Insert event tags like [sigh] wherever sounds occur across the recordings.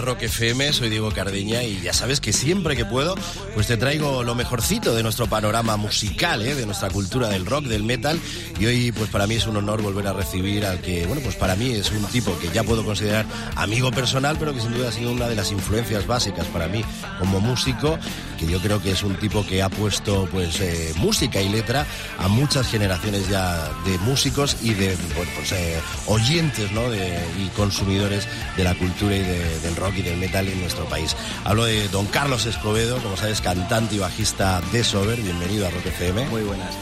Rock FM, soy Diego Cardeña y ya sabes que siempre que puedo pues te traigo lo mejorcito de nuestro panorama musical, ¿eh? de nuestra cultura del rock, del metal y hoy pues para mí es un honor volver a recibir al que, bueno, pues para mí es un tipo que ya puedo considerar amigo personal, pero que sin duda ha sido una de las influencias básicas para mí como músico, que yo creo que es un tipo que ha puesto pues eh, música y letra a muchas generaciones ya de músicos y de pues, eh, oyentes, ¿no? Y consumidores de la cultura y del rock y del metal en nuestro país. Hablo de don Carlos Escobedo, como sabes, cantante y bajista de Sober. Bienvenido a Rock FM. Muy buenas,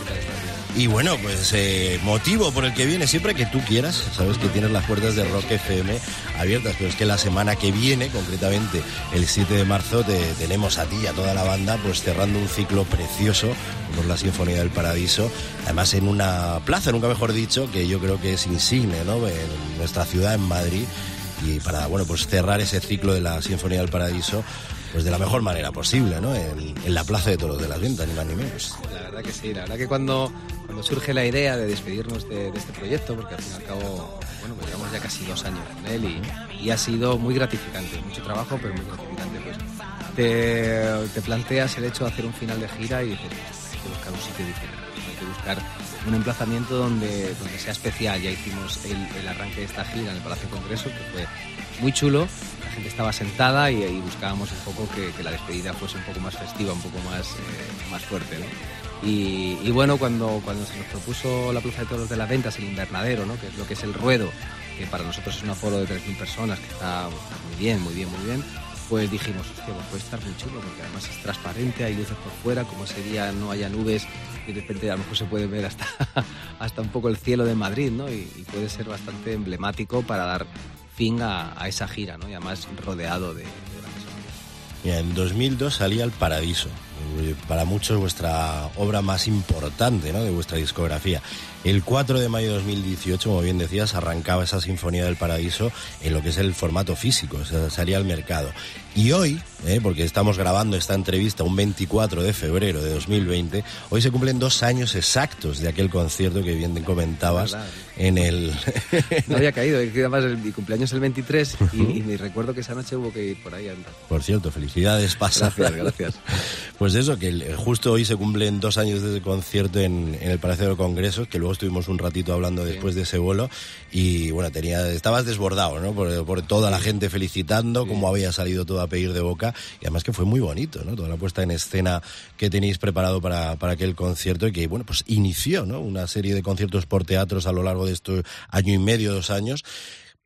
y bueno, pues eh, motivo por el que viene siempre que tú quieras. Sabes que tienes las puertas de Rock FM abiertas, pero es que la semana que viene, concretamente el 7 de marzo, te, tenemos a ti y a toda la banda pues cerrando un ciclo precioso por la Sinfonía del Paradiso. Además en una plaza, nunca mejor dicho, que yo creo que es insigne, ¿no? En nuestra ciudad, en Madrid y para bueno pues cerrar ese ciclo de la Sinfonía del Paradiso pues de la mejor manera posible, ¿no? En, la Plaza de Toros de las Ventas, ni más ni menos. La verdad que sí, la verdad que cuando, cuando surge la idea de despedirnos de, este proyecto, porque al fin y al cabo, bueno, pues llevamos ya casi dos años con él y, ha sido muy gratificante, mucho trabajo, pero muy gratificante, pues te, te, planteas el hecho de hacer un final de gira y dices, hay que buscar un sitio diferente, buscar un emplazamiento donde, donde sea especial. Ya hicimos el, arranque de esta gira en el Palacio Congreso, que fue muy chulo gente estaba sentada y, buscábamos un poco que, la despedida fuese un poco más festiva, un poco más, eh, más fuerte. Y, bueno, cuando, cuando se nos propuso la Plaza de Toros de las Ventas, el invernadero, ¿no? que es lo que es el ruedo, que para nosotros es un aforo de 3.000 personas, que está muy bien, muy bien, muy bien, pues dijimos, hostia, pues puede estar muy chulo, porque además es transparente, hay luces por fuera, como ese día no haya nubes, y de repente a lo mejor se puede ver hasta, [laughs] hasta un poco el cielo de Madrid, ¿no? Y, puede ser bastante emblemático para dar fin a, esa gira, ¿no? y además rodeado de, de Mira, en 2002 salía El Paradiso, para muchos vuestra obra más importante ¿no? de vuestra discografía. El 4 de mayo de 2018, como bien decías, arrancaba esa Sinfonía del Paradiso en lo que es el formato físico, o sea, salía al mercado. Y hoy, ¿eh? porque estamos grabando esta entrevista un 24 de febrero de 2020, hoy se cumplen dos años exactos de aquel concierto que bien comentabas en el... [laughs] no había caído, además mi cumpleaños es el 23 y, me recuerdo que esa noche hubo que ir por ahí. Andar. Por cierto, felicidades pasadas. Gracias, gracias. [laughs] Pues eso, que justo hoy se cumplen dos años de ese concierto en, el Palacio de los Congresos, que luego estuvimos un ratito hablando después de ese vuelo y bueno, tenía, estabas desbordado, ¿no? Por, toda la gente felicitando, cómo había salido todo a pedir de boca y además que fue muy bonito, ¿no? Toda la puesta en escena que tenéis preparado para, para aquel concierto y que, bueno, pues inició, ¿no? Una serie de conciertos por teatros a lo largo de este año y medio, dos años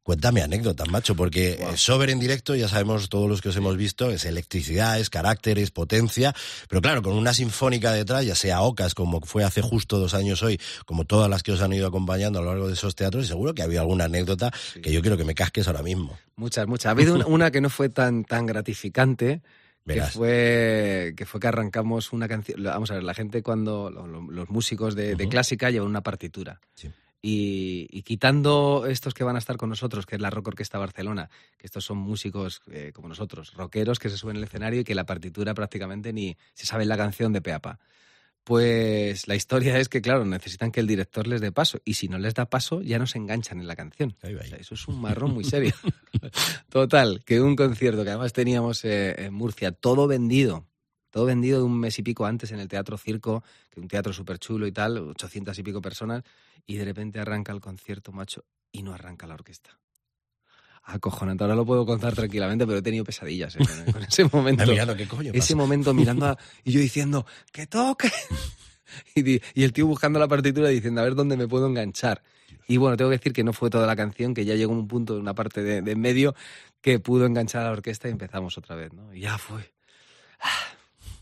Cuéntame anécdotas, macho, porque Sober en directo, ya sabemos todos los que os hemos visto, es electricidad, es carácter, es potencia, pero claro, con una sinfónica detrás, ya sea Ocas, como fue hace justo dos años hoy, como todas las que os han ido acompañando a lo largo de esos teatros, seguro que había alguna anécdota que yo quiero que me casques ahora mismo. Muchas, muchas. Ha habido una que no fue tan, tan gratificante, que fue, que fue que arrancamos una canción. Vamos a ver, la gente cuando. Los músicos de, de clásica llevan una partitura. Sí. Y, quitando estos que van a estar con nosotros, que es la Rock Orquesta Barcelona, que estos son músicos eh, como nosotros, rockeros que se suben al escenario y que la partitura prácticamente ni se sabe la canción de peapa. Pues la historia es que, claro, necesitan que el director les dé paso. Y si no les da paso, ya no se enganchan en la canción. eso es un marrón muy serio. [laughs] Total, que un concierto que además teníamos eh, en Murcia, todo vendido. Todo vendido de un mes y pico antes en el Teatro Circo, que un teatro súper chulo y tal, 800 y pico personas y de repente arranca el concierto, macho, y no arranca la orquesta. Acojonante, ahora lo puedo contar tranquilamente, pero he tenido pesadillas ¿eh? con ese [laughs] momento. ¿qué coño ese momento mirando [laughs] y yo diciendo, ¡que toque! [laughs] y, el tío buscando la partitura diciendo, a ver dónde me puedo enganchar. Y bueno, tengo que decir que no fue toda la canción, que ya llegó un punto una parte de, de en medio que pudo enganchar a la orquesta y empezamos otra vez, ¿no? Y ya fue.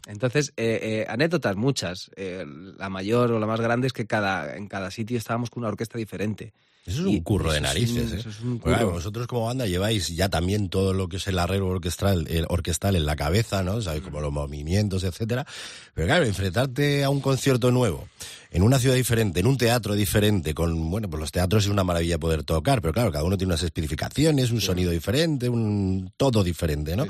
Entonces, eh, eh, anécdotas muchas. Eh, la mayor o la más grande es que cada, en cada sitio estábamos con una orquesta diferente. Eso es un curro de narices. Eso es un curro. vosotros como banda lleváis ya también todo lo que es el arreglo orquestal, el orquestal en la cabeza, ¿no? ¿Sabes? Como los movimientos, etcétera. Pero claro, enfrentarte a un concierto nuevo, en una ciudad diferente, en un teatro diferente, con, bueno, pues los teatros es una maravilla poder tocar, pero claro, cada uno tiene unas especificaciones, un sonido diferente, un todo diferente, ¿no?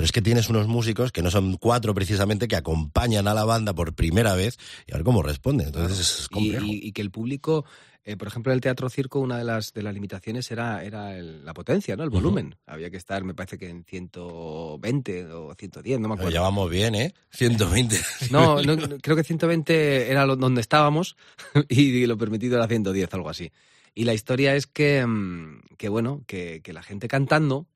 Pero es que tienes unos músicos que no son cuatro precisamente que acompañan a la banda por primera vez y a ver cómo responden. Entonces es complejo. Y, que el público eh, por ejemplo, en el teatro circo una de las, de las limitaciones era, era la potencia, ¿no? El volumen. Había que estar, me parece que en 120 o 110, no me acuerdo. Lo llevamos bien, ¿eh? 120. [laughs] no, creo que 120 era donde estábamos [laughs] y lo permitido era 110, algo así. Y la historia es que, mm, que bueno, que, que la gente cantando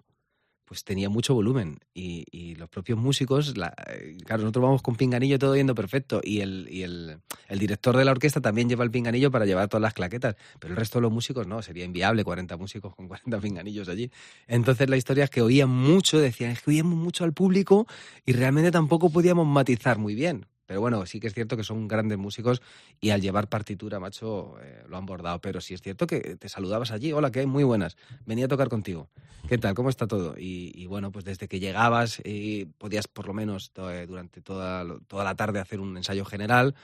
pues tenía mucho volumen y, y los propios músicos, la, eh, claro, nosotros vamos con pinganillo todo yendo perfecto y, el, y el, el, director de la orquesta también lleva el pinganillo para llevar todas las claquetas, pero el resto de los músicos no, sería inviable 40 músicos con 40 pinganillos allí. Entonces la historia es que oían mucho, decían, es que oíamos mucho al público y realmente tampoco podíamos matizar muy bien. Pero bueno, sí que es cierto que son grandes músicos y al llevar partitura, macho, eh, lo han bordado. Pero sí es cierto que te saludabas allí, hola, que hay muy buenas, venía a tocar contigo. ¿Qué tal? ¿Cómo está todo? Y, bueno, pues desde que llegabas y podías por lo menos eh, durante toda, toda la tarde hacer un ensayo general,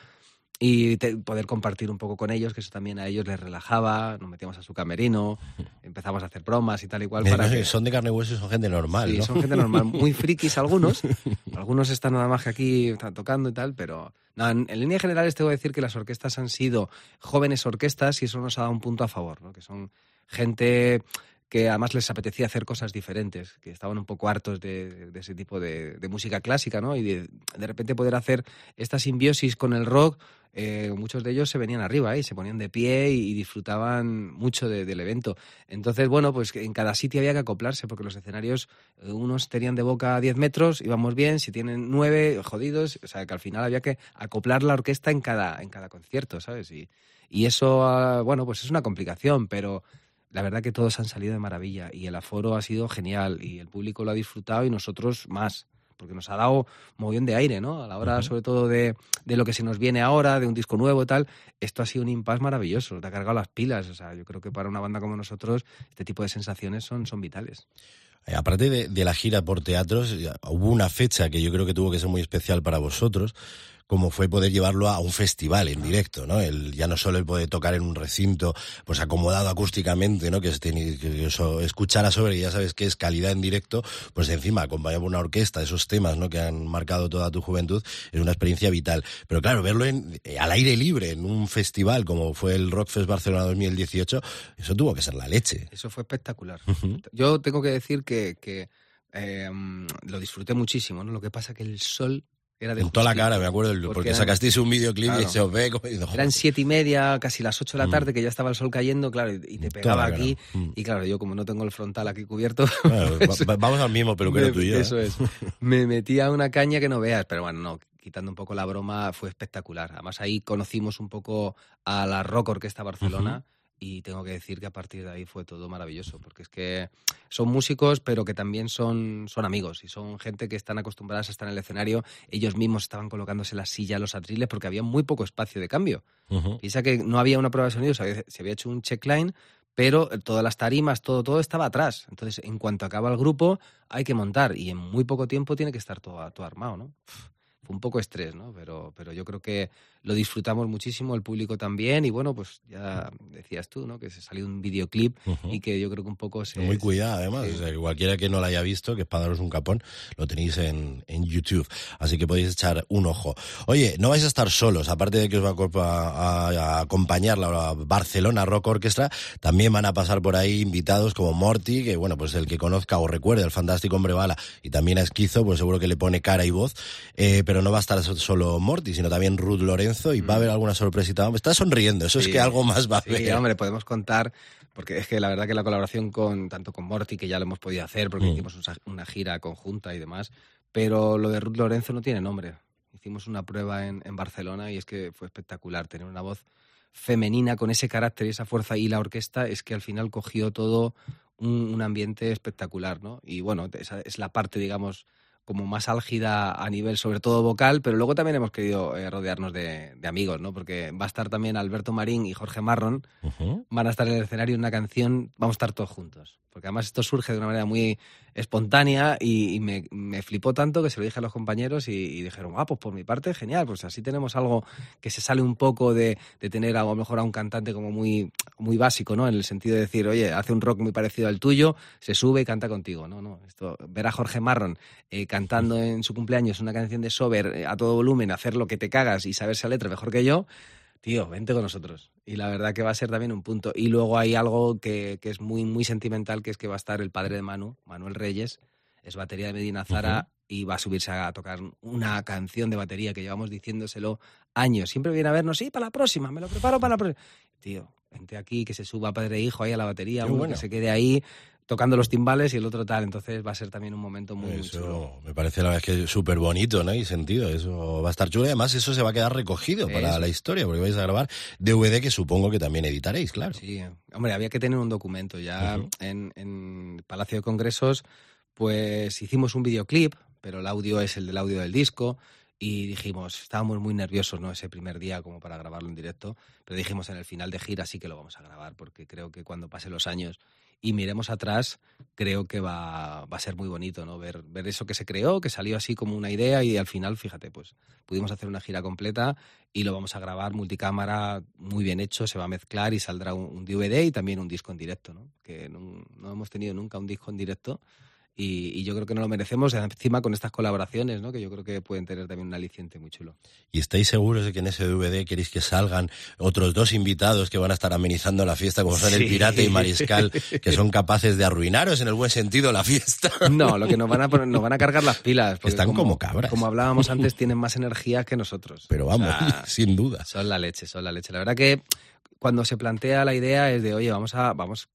y poder compartir un poco con ellos, que eso también a ellos les relajaba, nos metíamos a su camerino, empezamos a hacer bromas y tal y cual. Para que... Son de carne y hueso y son gente normal, sí, son gente normal, muy [laughs] frikis algunos, algunos están nada más que aquí están tocando y tal, pero en, en líneas generales tengo que decir que las orquestas han sido jóvenes orquestas y eso nos ha dado un punto a favor, ¿no? que son gente que además les apetecía hacer cosas diferentes, que estaban un poco hartos de, ese tipo de, música clásica, ¿no? Y de, de, repente poder hacer esta simbiosis con el rock, eh, muchos de ellos se venían arriba y se ponían de pie y, disfrutaban mucho del evento. Entonces, bueno, pues en cada sitio había que acoplarse, porque los escenarios, eh, unos tenían de boca 10 metros, íbamos bien, si tienen 9, jodidos, o sea, que al final había que acoplar la orquesta en cada, en cada concierto, ¿sabes? Y, y eso, ah, bueno, pues es una complicación, pero la verdad que todos han salido de maravilla y el aforo ha sido genial y el público lo ha disfrutado y nosotros más, porque nos ha dado mogollón de aire, ¿no? A la hora sobre todo de, de, lo que se nos viene ahora, de un disco nuevo y tal, esto ha sido un impasse maravilloso, te ha cargado las pilas, o sea, yo creo que para una banda como nosotros este tipo de sensaciones son, son vitales. Eh, aparte de, de, la gira por teatros, hubo una fecha que yo creo que tuvo que ser muy especial para vosotros, como fue poder llevarlo a un festival en directo, ¿no? El, ya no solo el poder tocar en un recinto, pues acomodado acústicamente, ¿no? Que, que eso, escuchara sobre, y ya sabes que es calidad en directo, pues encima acompañado por una orquesta, esos temas, ¿no? Que han marcado toda tu juventud, es una experiencia vital. Pero claro, verlo en, eh, al aire libre, en un festival como fue el Rockfest Barcelona 2018, eso tuvo que ser la leche. Eso fue espectacular. Yo tengo que decir que, que eh, lo disfruté muchísimo, ¿no? Lo que pasa que el sol era de en toda la cara, me acuerdo, porque, sacasteis un videoclip y se os ve como Eran siete y media, casi las ocho de la mm. tarde, que ya estaba el sol cayendo, claro, y te pegaba aquí. Mm. Y claro, yo como no tengo el frontal aquí cubierto... [laughs] Pues vamos al mismo peluquero tuyo. Eso es. me metía una caña que no veas, pero bueno, no, quitando un poco la broma, fue espectacular. Además ahí conocimos un poco a la Rock Orquesta Barcelona y tengo que decir que a partir de ahí fue todo maravilloso, porque es que son músicos, pero que también son, son amigos y son gente que están acostumbradas a estar en el escenario. Ellos mismos estaban colocándose la silla, los atriles, porque había muy poco espacio de cambio. Piensa que no había una prueba de sonido, se había, se había hecho un checkline, pero todas las tarimas, todo, todo estaba atrás. Entonces, en cuanto acaba el grupo, hay que montar y en muy poco tiempo tiene que estar todo, todo armado, ¿no? Fue un poco estrés, ¿no? Pero, pero yo creo que lo disfrutamos muchísimo, el público también, y bueno, pues ya decías tú, ¿no? Que se salió un videoclip y que yo creo que un poco se... Muy cuidado, además, o sea, que cualquiera que no lo haya visto, que es para daros un capón, lo tenéis en, en YouTube, así que podéis echar un ojo. Oye, no vais a estar solos, aparte de que os va a, a, acompañar la Barcelona Rock Orchestra, también van a pasar por ahí invitados como Morty, que bueno, pues el que conozca o recuerde el fantástico Hombre Bala, y también a Esquizo, pues seguro que le pone cara y voz, eh, pero no va a estar solo Morty, sino también Ruth Lorenzo, y va a haber mm. alguna sorpresita. Está sonriendo, eso es que algo más va a haber. Sí, hombre, podemos contar, porque es que la verdad que la colaboración con tanto con Morty, que ya lo hemos podido hacer, porque mm. hicimos una gira conjunta y demás, pero lo de Ruth Lorenzo no tiene nombre. Hicimos una prueba en, en Barcelona y es que fue espectacular tener una voz femenina con ese carácter y esa fuerza y la orquesta es que al final cogió todo un, un ambiente espectacular, ¿no? Y bueno, esa es la parte, digamos, como más álgida a nivel sobre todo vocal, pero luego también hemos querido eh, rodearnos de, amigos, ¿no? Porque va a estar también Alberto Marín y Jorge Marrón, van a estar en el escenario en una canción, vamos a estar todos juntos. Porque además esto surge de una manera muy espontánea y, me, me, flipó tanto que se lo dije a los compañeros y, dijeron, ah, pues por mi parte, genial, pues así tenemos algo que se sale un poco de, de, tener a lo mejor a un cantante como muy, muy básico, ¿no? En el sentido de decir, oye, hace un rock muy parecido al tuyo, se sube y canta contigo, ¿no? no esto, ver a Jorge Marron eh, cantando en su cumpleaños una canción de Sober eh, a todo volumen, hacer lo que te cagas y saberse la letra mejor que yo, tío, vente con nosotros. Y la verdad que va a ser también un punto. Y luego hay algo que, que es muy, muy sentimental, que es que va a estar el padre de Manu, Manuel Reyes, es batería de Medina Zara y va a subirse a tocar una canción de batería que llevamos diciéndoselo años. Siempre viene a vernos, sí, para la próxima, me lo preparo para la próxima. Tío, vente aquí, que se suba padre e hijo ahí a la batería, uno que se quede ahí tocando los timbales y el otro tal. Entonces va a ser también un momento muy, Eso chulo. me parece la verdad que súper bonito, ¿no? Y sentido, eso va a estar chulo. Y además eso se va a quedar recogido para la historia, porque vais a grabar DVD que supongo que también editaréis, claro. Sí, hombre, había que tener un documento. Ya en, en Palacio de Congresos, pues hicimos un videoclip, pero el audio es el del audio del disco. Y dijimos, estábamos muy nerviosos, ¿no? Ese primer día como para grabarlo en directo, pero dijimos en el final de gira sí que lo vamos a grabar, porque creo que cuando pasen los años y miremos atrás, creo que va, va a ser muy bonito, ¿no? Ver, ver eso que se creó, que salió así como una idea y al final, fíjate, pues pudimos hacer una gira completa y lo vamos a grabar multicámara muy bien hecho, se va a mezclar y saldrá un, un DVD y también un disco en directo, ¿no? Que no, no hemos tenido nunca un disco en directo y, y yo creo que no lo merecemos, encima con estas colaboraciones, ¿no? Que yo creo que pueden tener también un aliciente muy chulo. ¿Y estáis seguros de que en ese DVD queréis que salgan otros dos invitados que van a estar amenizando la fiesta, como son el. Pirata y Mariscal, [laughs] que son capaces de arruinaros en el buen sentido la fiesta? No, lo que nos van a poner, nos van a cargar las pilas. porque Están como cabras. Como hablábamos antes, tienen más energía que nosotros. Pero O vamos, sea, [laughs] sin duda. Son la leche, son la leche. La verdad que cuando se plantea la idea es de, oye, vamos a, vamos,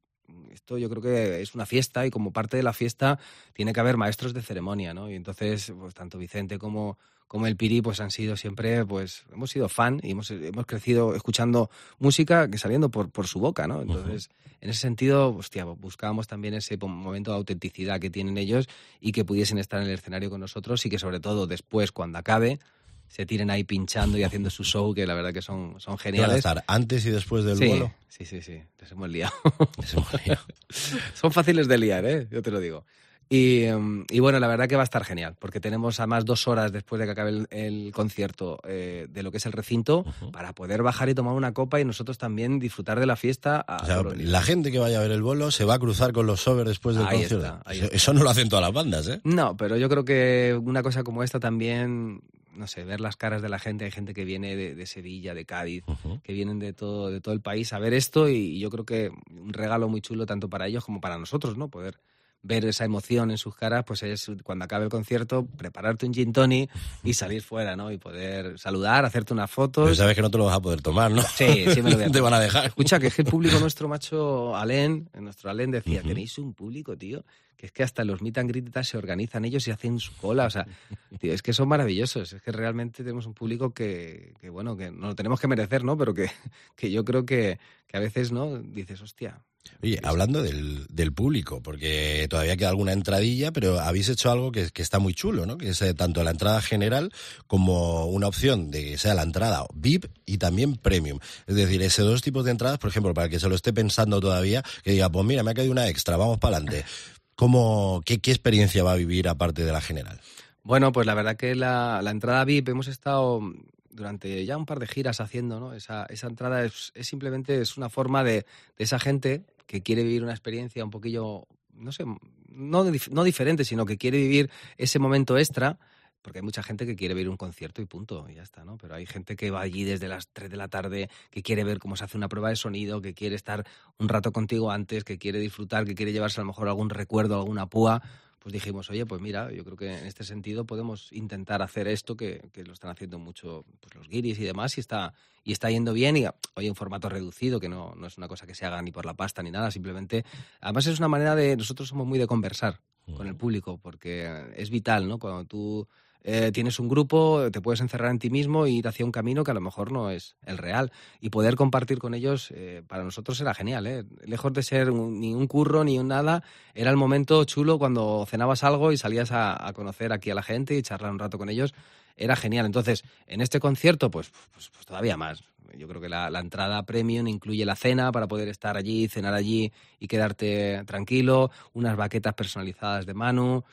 esto yo creo que es una fiesta y como parte de la fiesta tiene que haber maestros de ceremonia, ¿no? Y entonces, pues tanto Vicente como, como el Piri, pues han sido siempre, pues hemos sido fan y hemos, hemos crecido escuchando música que saliendo por, por su boca, ¿no? Entonces, en ese sentido, hostia, buscábamos también ese momento de autenticidad que tienen ellos y que pudiesen estar en el escenario con nosotros y que sobre todo después, cuando acabe, se tiren ahí pinchando y haciendo su show, que la verdad que son, son ¿Qué van a geniales. estar antes y después del sí, vuelo? sí, sí, sí, les hemos liado. [laughs] Ese momento. [laughs] son fáciles de liar, ¿eh? yo te lo digo. Y, y bueno, la verdad que va a estar genial, porque tenemos además dos horas después de que acabe el, el concierto eh, de lo que es el recinto para poder bajar y tomar una copa y nosotros también disfrutar de la fiesta. a O sea, la gente que vaya a ver el vuelo se va a cruzar con los sobers después del Ahí concierto. está, eso, eso no lo hacen todas las bandas, ¿eh? No, pero yo creo que una cosa como esta también, no sé, ver las caras de la gente, hay gente que viene de, de Sevilla, de Cádiz, que vienen de todo, de todo el país a ver esto y yo creo que un regalo muy chulo tanto para ellos como para nosotros, ¿no? Poder ver esa emoción en sus caras, pues es cuando acabe el concierto, prepararte un gin tonic y salir fuera, ¿no? Y poder saludar, hacerte unas Pero fotos. sabes que no te lo vas a poder tomar, ¿no? Sí, sí me lo voy a [laughs] Te van a dejar. Escucha, que es que el público nuestro macho Alén, nuestro Alén decía, tenéis un público, tío, que es que hasta los meet and greet se organizan ellos y hacen su cola, o sea, [laughs] tío, es que son maravillosos, es que realmente tenemos un público que, que, bueno, que no lo tenemos que merecer, ¿no? Pero que, [laughs] que yo creo que, que a veces, ¿no? Dices, hostia. Oye, hablando del, del público, porque todavía queda alguna entradilla, pero habéis hecho algo que, que está muy chulo, ¿no? Que es eh, tanto la entrada general como una opción de que sea la entrada VIP y también premium. Es decir, ese dos tipos de entradas, por ejemplo, para el que se lo esté pensando todavía, que diga, pues mira, me ha caído una extra, vamos para adelante. ¿Cómo, qué, ¿Qué experiencia va a vivir aparte de la general? Bueno, pues la verdad que la, la entrada VIP hemos estado durante ya un par de giras haciendo, ¿no? Esa, esa entrada es, es simplemente es una forma de, de esa gente que quiere vivir una experiencia un poquillo, no sé, no, no diferente, sino que quiere vivir ese momento extra, porque hay mucha gente que quiere ver un concierto y punto, y ya está, ¿no? Pero hay gente que va allí desde las 3 de la tarde, que quiere ver cómo se hace una prueba de sonido, que quiere estar un rato contigo antes, que quiere disfrutar, que quiere llevarse a lo mejor algún recuerdo, alguna púa. Pues dijimos, oye, pues mira, yo creo que en este sentido podemos intentar hacer esto que, que lo están haciendo mucho pues, los guiris y demás, y está, y está yendo bien, y oye, en formato reducido, que no, no es una cosa que se haga ni por la pasta ni nada, simplemente. Además, es una manera de. Nosotros somos muy de conversar con el público, porque es vital, ¿no? Cuando tú eh, tienes un grupo, te puedes encerrar en ti mismo e ir hacia un camino que a lo mejor no es el real. Y poder compartir con ellos, eh, para nosotros era genial, ¿eh? Lejos de ser ni un curro ni un nada, era el momento chulo cuando cenabas algo y salías a, a conocer aquí a la gente y charlar un rato con ellos. Era genial. Entonces, en este concierto, pues, pues, pues todavía más. Yo creo que la, la entrada premium incluye la cena para poder estar allí, cenar allí y quedarte tranquilo, unas baquetas personalizadas de Manu,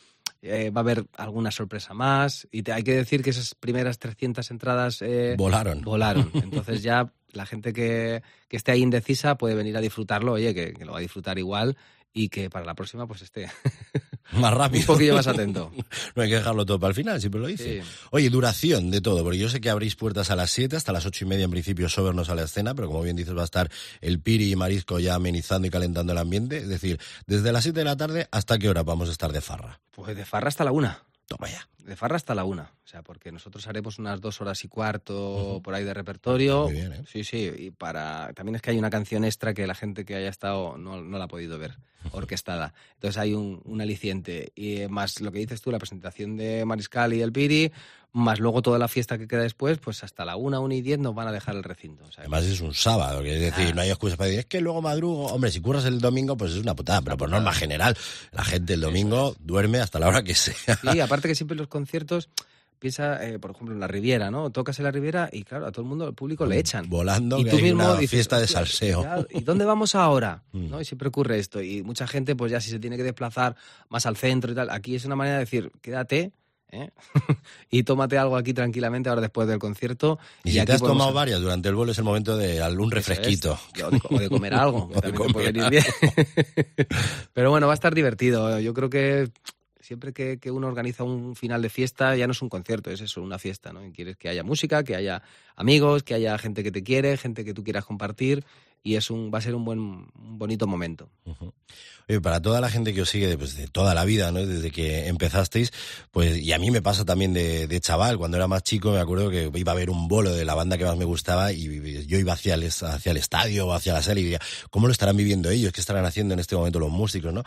eh, va a haber alguna sorpresa más. Y te- hay que decir que esas primeras 300 entradas eh, Volaron. volaron. [laughs] Entonces ya la gente que, que esté ahí indecisa puede venir a disfrutarlo, oye, que, que lo va a disfrutar igual y que para la próxima pues esté. [laughs] Más rápido. Un poquillo más atento. [laughs] no hay que dejarlo todo para el final, siempre lo dice. Oye, duración de todo, porque yo sé que abrís puertas a las 7, hasta las ocho y media en principio Sobernos a la escena, pero como bien dices va a estar el Piri y Marisco ya amenizando y calentando el ambiente. Es decir, desde las 7 de la tarde, ¿hasta qué hora vamos a estar de farra? Pues de farra hasta la una. Toma ya. De farra hasta la una. O sea, porque nosotros haremos unas dos horas y cuarto por ahí de repertorio. Muy bien, ¿eh? Sí, sí. Y para. También es que hay una canción extra que la gente que haya estado no, no la ha podido ver, orquestada. Entonces hay un, un aliciente. Y más lo que dices tú, la presentación de Mariscal y el Piri, más luego toda la fiesta que queda después, pues hasta la una, una y diez nos van a dejar el recinto. Además es un sábado, es decir, Ah. no hay excusa para decir, es que luego madrugo. Hombre, si curras el domingo, pues es una putada, pero por norma general, la gente el domingo duerme hasta la hora que sea. Sí, aparte que siempre los conciertos, piensa, eh, por ejemplo, en la Riviera, ¿no? Tocas en la Riviera y claro, a todo el mundo, al público le echan. Volando, y tú mismo una dices, fiesta de "Hostia, salseo. ¿Y dónde vamos ahora? [laughs] Mm. ¿No? Y siempre ocurre esto. Y mucha gente, pues ya si se tiene que desplazar más al centro y tal, aquí es una manera de decir, quédate. ¿Eh? [laughs] y tómate algo aquí tranquilamente ahora después del concierto. Y si aquí te has podemos- tomado varias durante el vuelo, es el momento de algún es. refresquito. O de, o de comer algo, [laughs] que también te puede venir bien. [laughs] Pero bueno, va a estar divertido. Yo creo que siempre que, que uno organiza un final de fiesta, ya no es un concierto, es eso, una fiesta, ¿no? Y quieres que haya música, que haya amigos, que haya gente que te quiere, gente que tú quieras compartir, y es un, va a ser un buen, un bonito momento. Oye, para toda la gente que os sigue pues, de toda la vida, ¿no? desde que empezasteis, pues y a mí me pasa también de, de chaval, cuando era más chico me acuerdo que iba a ver un bolo de la banda que más me gustaba y yo iba hacia el, hacia el estadio o hacia la serie y diría, ¿cómo lo estarán viviendo ellos? ¿Qué estarán haciendo en este momento los músicos? ¿no?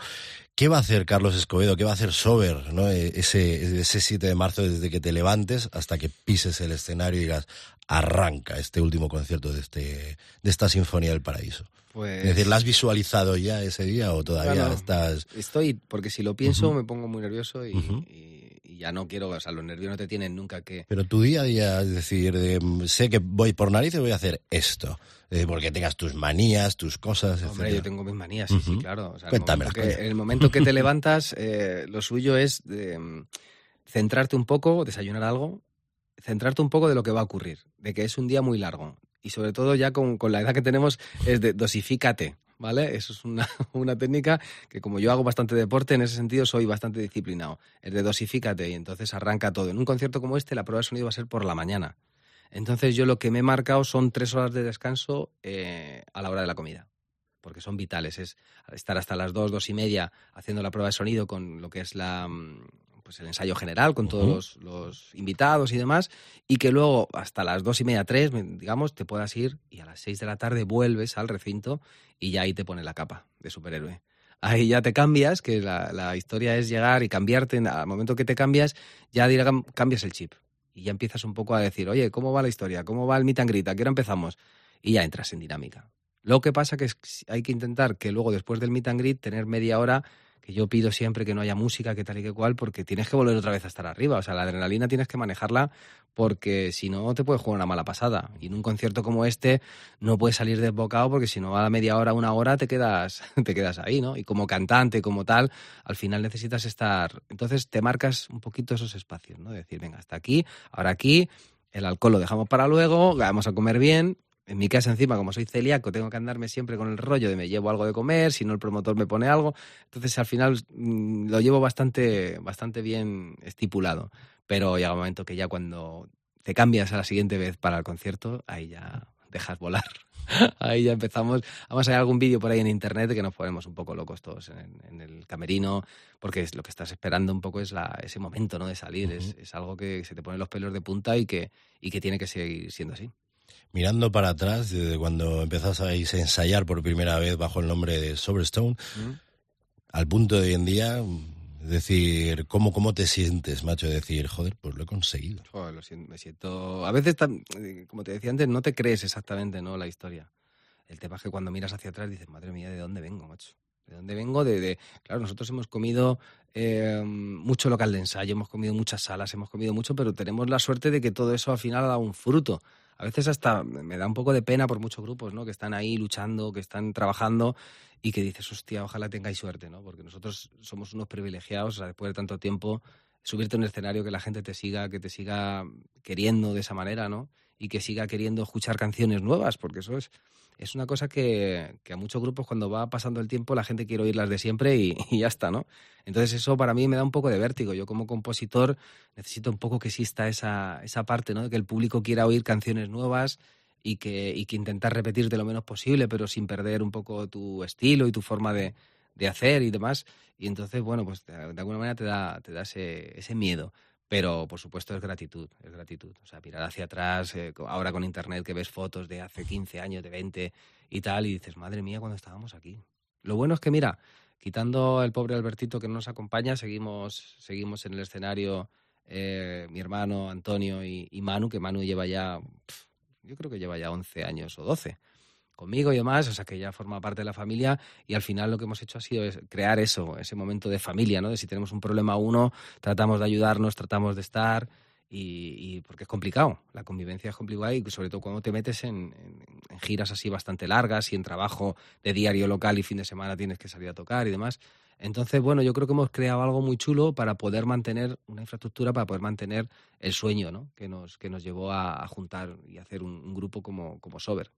¿Qué va a hacer Carlos Escobedo? ¿Qué va a hacer Sober? ¿no? Eh, Ese, ese 7 de marzo desde que te levantes hasta que pises el escenario y digas, arranca este último concierto de, este, de esta Sinfonía del Paraíso. Pues, Es decir, ¿la has visualizado ya ese día o todavía estás...? Estoy, porque si lo pienso me pongo muy nervioso y, Ujú. y- y ya no quiero, o sea, los nervios no te tienen nunca que... Pero tu día a día, es decir, de, mm, sé que voy por narices, voy a hacer esto. Eh, porque tengas tus manías, tus cosas, Hombre, etcétera. yo tengo mis manías, sí, sí, claro. O sea, Cuéntamelas, el, momento que, el momento que te [laughs] levantas, eh, lo suyo es de, mm, centrarte un poco, desayunar algo, centrarte un poco de lo que va a ocurrir, de que es un día muy largo. Y sobre todo ya con, la edad que tenemos es de dosifícate, ¿vale? Eso es [laughs] una, técnica que como yo hago bastante deporte, en ese sentido soy bastante disciplinado. Es de dosifícate y entonces arranca todo. En un concierto como este, la prueba de sonido va a ser por la mañana. Entonces yo lo que me he marcado son tres horas de descanso eh, a la hora de la comida, porque son vitales. Es estar hasta las dos, dos y media haciendo la prueba de sonido con lo que es la, mm, pues el ensayo general, con todos los, los invitados y demás, y que luego hasta las dos y media, tres, digamos, te puedas ir y a las seis de la tarde vuelves al recinto y ya ahí te pone la capa de superhéroe. Ahí ya te cambias, que la, la historia es llegar y cambiarte. Al momento que te cambias, ya cambias el chip y ya empiezas un poco a decir, oye, ¿cómo va la historia? ¿Cómo va el meet and greet? ¿A qué hora empezamos? Y ya entras en dinámica. Lo que pasa que es que hay que intentar que luego, después del meet and greet, tener media hora, que yo pido siempre que no haya música, que tal y que cual, porque tienes que volver otra vez a estar arriba. O sea, la adrenalina tienes que manejarla porque si no te puedes jugar una mala pasada. Y en un concierto como este no puedes salir desbocado porque si no a media hora, una hora te quedas, [laughs] te quedas ahí, ¿no? Y como cantante, como tal, al final necesitas estar... Entonces te marcas un poquito esos espacios, ¿no? De decir, venga, hasta aquí, ahora aquí, el alcohol lo dejamos para luego, vamos a comer bien. En mi casa encima, como soy celíaco, tengo que andarme siempre con el rollo de me llevo algo de comer, si no el promotor me pone algo. Entonces al final mm, lo llevo bastante, bastante bien estipulado. Pero llega un momento que ya cuando te cambias a la siguiente vez para el concierto, ahí ya dejas volar. [laughs] Ahí ya empezamos. Vamos a ver algún vídeo por ahí en internet que nos ponemos un poco locos todos en, en el camerino, porque es lo que estás esperando un poco es la, ese momento ¿no? de salir. es, es algo que se te ponen los pelos de punta y que, y que tiene que seguir siendo así. Mirando para atrás, desde cuando empezás a ensayar por primera vez bajo el nombre de Soberstone, al punto de hoy en día, decir, ¿cómo, cómo te sientes, macho? De decir, joder, pues lo he conseguido. Joder, lo siento, me siento. A veces, eh, como te decía antes, no te crees exactamente ¿no? la historia. El tema es que cuando miras hacia atrás dices, madre mía, ¿de dónde vengo, macho? ¿De dónde vengo? De, de... Claro, nosotros hemos comido eh, mucho local de ensayo, hemos comido muchas salas, hemos comido mucho, pero tenemos la suerte de que todo eso al final ha dado un fruto. A veces hasta me da un poco de pena por muchos grupos, ¿no? Que están ahí luchando, que están trabajando y que dices, hostia, ojalá tengáis suerte, ¿no? Porque nosotros somos unos privilegiados, o sea, después de tanto tiempo, subirte a un escenario, que la gente te siga, que te siga queriendo de esa manera, ¿no? Y que siga queriendo escuchar canciones nuevas, porque eso es, es una cosa que, a muchos grupos cuando va pasando el tiempo la gente quiere oír las de siempre [laughs] y, ya está, ¿no? Entonces eso para mí me da un poco de vértigo. Yo como compositor necesito un poco que exista esa, esa parte, ¿no? De que el público quiera oír canciones nuevas y que, y que intentar repetirte lo menos posible, pero sin perder un poco tu estilo y tu forma de, de hacer y demás. Y entonces, bueno, pues de, alguna manera te da, te da ese, ese miedo. Pero, por supuesto, es gratitud, es gratitud. O sea, mirar hacia atrás, eh, ahora con Internet que ves fotos de hace 15 años, de 20 y tal, y dices, madre mía, cuando estábamos aquí. Lo bueno es que, mira, quitando el pobre Albertito que no nos acompaña, seguimos, seguimos en el escenario eh, mi hermano Antonio y, Manu, que Manu lleva ya, yo creo que lleva ya 11 años o 12 conmigo y demás, o sea que ya forma parte de la familia y al final lo que hemos hecho ha sido crear eso, ese momento de familia, ¿no? De si tenemos un problema uno, tratamos de ayudarnos, tratamos de estar y, porque es complicado, la convivencia es complicada y sobre todo cuando te metes en, giras así bastante largas y en trabajo de diario local y fin de semana tienes que salir a tocar y demás. Entonces, bueno, yo creo que hemos creado algo muy chulo para poder mantener una infraestructura, para poder mantener el sueño, ¿no? Que nos, que nos llevó a, juntar y hacer un, un grupo como, como Sober.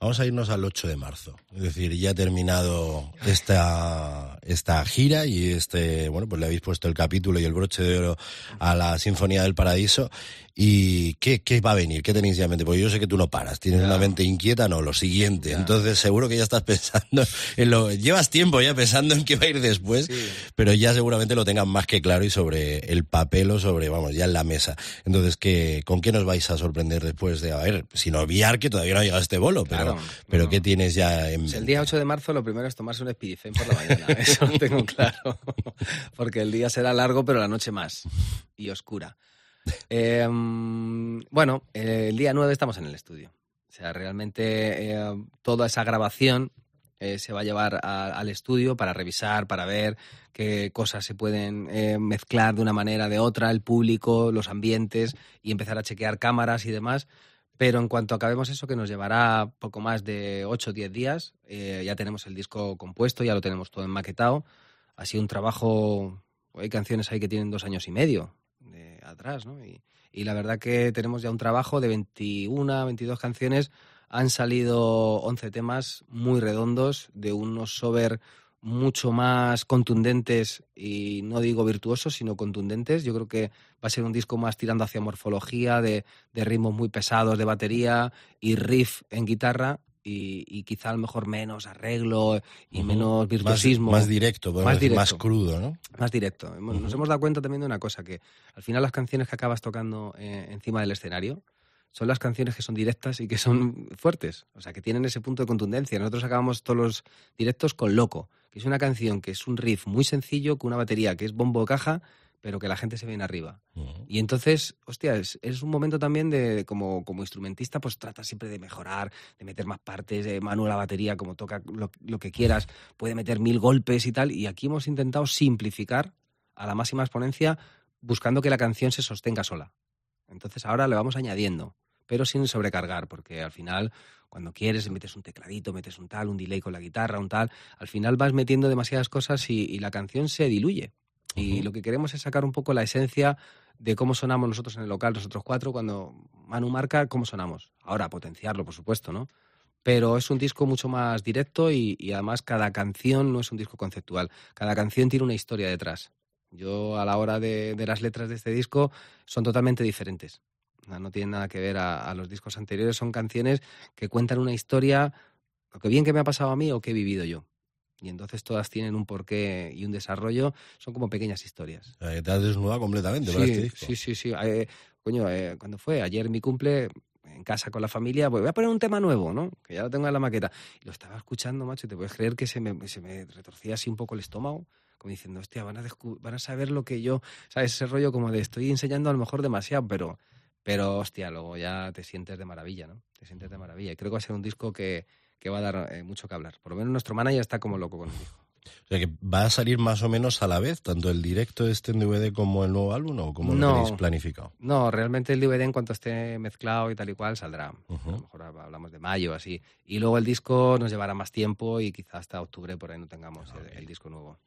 Vamos a irnos al 8 de marzo. Es decir, ya ha terminado esta, esta gira y este, bueno, pues le habéis puesto el capítulo y el broche de oro a la Sinfonía del Paraíso. ¿Y qué, qué va a venir? ¿Qué tenéis ya en mente? Porque yo sé que tú no paras, tienes una mente inquieta, no, lo siguiente. Entonces seguro que ya estás [laughs] pensando en lo... Llevas tiempo ya pensando en qué va a ir después, pero ya seguramente lo tengan más que claro y sobre el papel o sobre, vamos, ya en la mesa. Entonces, ¿qué, ¿con qué nos vais a sorprender después de, a ver, sin olvidar que todavía no ha llegado este bolo, pero, pero ¿qué tienes ya en El día 8 de marzo lo primero es tomarse un Spidifen por la mañana, [laughs] eso lo tengo claro. Porque el día será largo, pero la noche más y oscura. Em, bueno, el día 9 estamos en el estudio. O sea, realmente eh, toda esa grabación eh, se va a llevar al estudio para revisar, para ver qué cosas se pueden eh, mezclar de una manera de otra, el público, los ambientes y empezar a chequear cámaras y demás. Pero en cuanto acabemos eso, que nos llevará poco más de 8 o 10 días, ya tenemos el disco compuesto, ya lo tenemos todo enmaquetado. Ha sido un trabajo, hay canciones ahí que tienen dos años y medio atrás, ¿no? Y, y, la verdad que tenemos ya un trabajo de 21, 22 canciones. Han salido 11 temas muy redondos, de unos sober mucho más contundentes y no digo virtuosos, sino contundentes. Yo creo que va a ser un disco más tirando hacia morfología, de, de ritmos muy pesados de batería y riff en guitarra y, quizá a lo mejor menos arreglo y menos virtuosismo. Más, directo, más, más crudo, ¿no? Más directo. Nos hemos dado cuenta también de una cosa, que al final las canciones que acabas tocando eh, encima del escenario son las canciones que son directas y que son fuertes, o sea, que tienen ese punto de contundencia. Nosotros acabamos todos los directos con Loco, que es una canción que es un riff muy sencillo, con una batería que es bombo caja, pero que la gente se viene arriba. Y entonces, hostia, es, un momento también de, como, como instrumentista, pues trata siempre de mejorar, de meter más partes, de Manu la batería, como toca lo, que quieras, puede meter mil golpes y tal. Y aquí hemos intentado simplificar a la máxima exponencia, buscando que la canción se sostenga sola. Entonces ahora le vamos añadiendo, pero sin sobrecargar, porque al final cuando quieres metes un tecladito, metes un tal, un delay con la guitarra, un tal, al final vas metiendo demasiadas cosas y la canción se diluye. Y lo que queremos es sacar un poco la esencia de cómo sonamos nosotros en el local, nosotros cuatro, cuando Manu marca, cómo sonamos. Ahora, potenciarlo, por supuesto, ¿no? Pero es un disco mucho más directo y, además cada canción no es un disco conceptual. Cada canción tiene una historia detrás. Yo a la hora de, las letras de este disco son totalmente diferentes. No, tienen nada que ver a, a, los discos anteriores. Son canciones que cuentan una historia, lo que bien que me ha pasado a mí o que he vivido yo. Y entonces todas tienen un porqué y un desarrollo, son como pequeñas historias. Eh, te has desnudado completamente sí, este disco. Sí, sí, sí. Eh, coño, eh, cuando fue ayer mi cumple, en casa con la familia, pues voy a poner un tema nuevo, ¿no? Que ya lo tengo en la maqueta. Y lo estaba escuchando, macho, y te puedes creer que se me, se me retorcía así un poco el estómago, como diciendo, hostia, van a, van a saber lo que yo, ¿sabes? Ese rollo como de estoy enseñando a lo mejor demasiado, pero, pero hostia, luego ya te sientes de maravilla, ¿no? Te sientes de maravilla. Y creo que va a ser un disco que, que va a dar eh, mucho que hablar. Por lo menos nuestro manager está como loco con el disco. O sea que va a salir más o menos a la vez, tanto el directo este en DVD como el nuevo álbum, o cómo lo tenéis planificado. No, realmente el DVD en cuanto esté mezclado y tal y cual saldrá. A lo mejor hablamos de mayo, así. Y luego el disco nos llevará más tiempo y quizás hasta octubre por ahí no tengamos el, disco nuevo.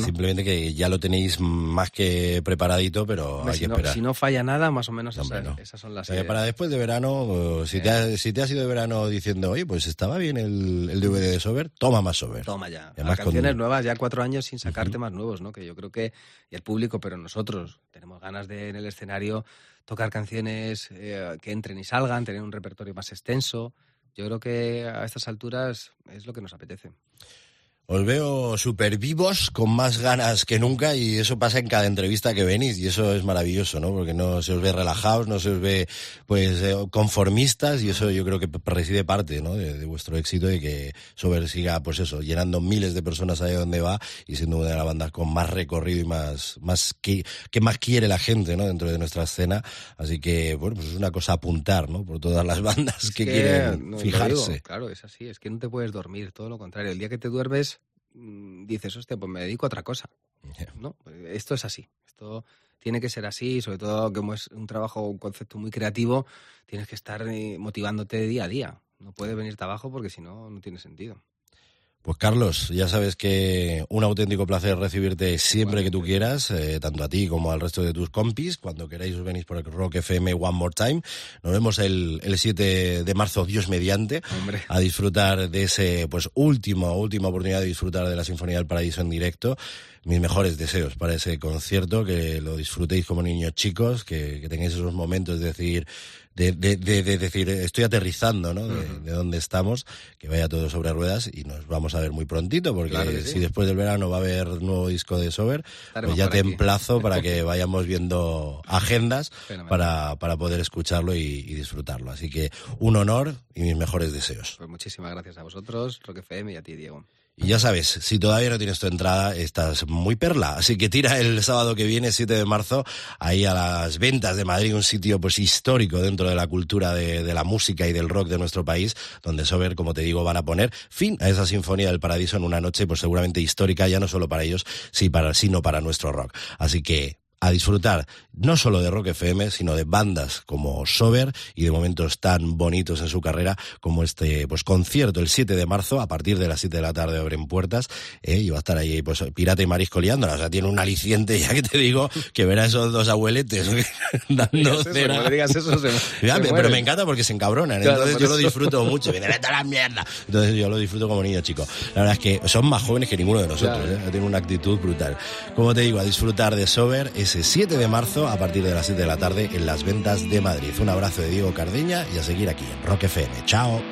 Simplemente que ya lo tenéis más que preparadito, pero hay si que no, esperar. Si no falla nada, más o menos esas, son las Para después de verano, si, te has, si te has ido de verano diciendo, oye, pues estaba bien el, el DVD de Sober, toma más Sober. Toma ya. canciones nuevas, ya cuatro años sin sacarte temas nuevos, ¿no? Que yo creo que, y el público, pero nosotros tenemos ganas de en el escenario tocar canciones eh, que entren y salgan, tener un repertorio más extenso. Yo creo que a estas alturas es lo que nos apetece. Os veo súper vivos, con más ganas que nunca, y eso pasa en cada entrevista que venís, y eso es maravilloso, ¿no? Porque no se os ve relajados, no se os ve, pues, eh, conformistas, y eso yo creo que reside parte, ¿no? De, vuestro éxito y que Sober siga, pues eso, llenando miles de personas ahí donde va, y siendo una de las bandas con más recorrido y más, más que, que más quiere la gente, ¿no? Dentro de nuestra escena. Así que, bueno, pues es una cosa a apuntar, ¿no? Por todas las [laughs] bandas que, quieren fijarse. claro, es así, es que no te puedes dormir, todo lo contrario. El día que te duermes, dices, hostia, pues me dedico a otra cosa. ¿no? Esto es así. Esto tiene que ser así, sobre todo como es un trabajo, un concepto muy creativo, tienes que estar eh, motivándote día a día. No puede venirte abajo porque si no, no tiene sentido. Pues Carlos, ya sabes que un auténtico placer recibirte siempre que tú quieras, eh, tanto a ti como al resto de tus compis. Cuando queráis os venís por el Rock FM One More Time. Nos vemos el, el 7 de marzo, Dios mediante, a disfrutar de ese, pues último, última oportunidad de disfrutar de la Sinfonía del Paraíso en directo. Mis mejores deseos para ese concierto, que lo disfrutéis como niños chicos, que, que tengáis esos momentos de decir, de, de, de, decir, estoy aterrizando, ¿no? De, dónde estamos, que vaya todo sobre ruedas y nos vamos a ver muy prontito, porque si después del verano va a haber nuevo disco de Sober, pues ya te emplazo para que [laughs] vayamos viendo agendas para, para poder escucharlo y, y, disfrutarlo. Así que un honor y mis mejores deseos. Pues muchísimas gracias a vosotros, Roque FM y a ti, Diego. Y ya sabes, si todavía no tienes tu entrada, estás muy perla. Así que tira el sábado que viene, 7 de marzo, ahí a las ventas de Madrid, un sitio pues histórico dentro de la cultura de, de la música y del rock de nuestro país, donde Sober, como te digo, van a poner fin a esa Sinfonía del Paradiso en una noche pues seguramente histórica, ya no solo para ellos, sino para nuestro rock. Así que a disfrutar no solo de Rock FM, sino de bandas como Sober y de momentos tan bonitos en su carrera como este pues concierto el 7 de marzo a partir de las 7 de la tarde abren puertas eh, y va a estar ahí pues Pirata y Marisco liándola, o sea, tiene un aliciente [laughs] ya que te digo que ver a esos dos abueletes [laughs] dando cera. [laughs] pero me encanta porque se encabronan, entonces yo lo disfruto mucho, me a la mierda. Entonces yo lo disfruto como niño chico. La verdad es que son más jóvenes que ninguno de nosotros, eh, tienen una actitud brutal. Como te digo, a disfrutar de Sober ese 7 de marzo a partir de las 7 de la tarde en las ventas de Madrid. Un abrazo de Diego Cardeña y a seguir aquí en Rock FM. Chao.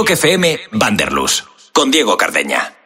Rock FM, Vanderlus, con Diego Cardeña.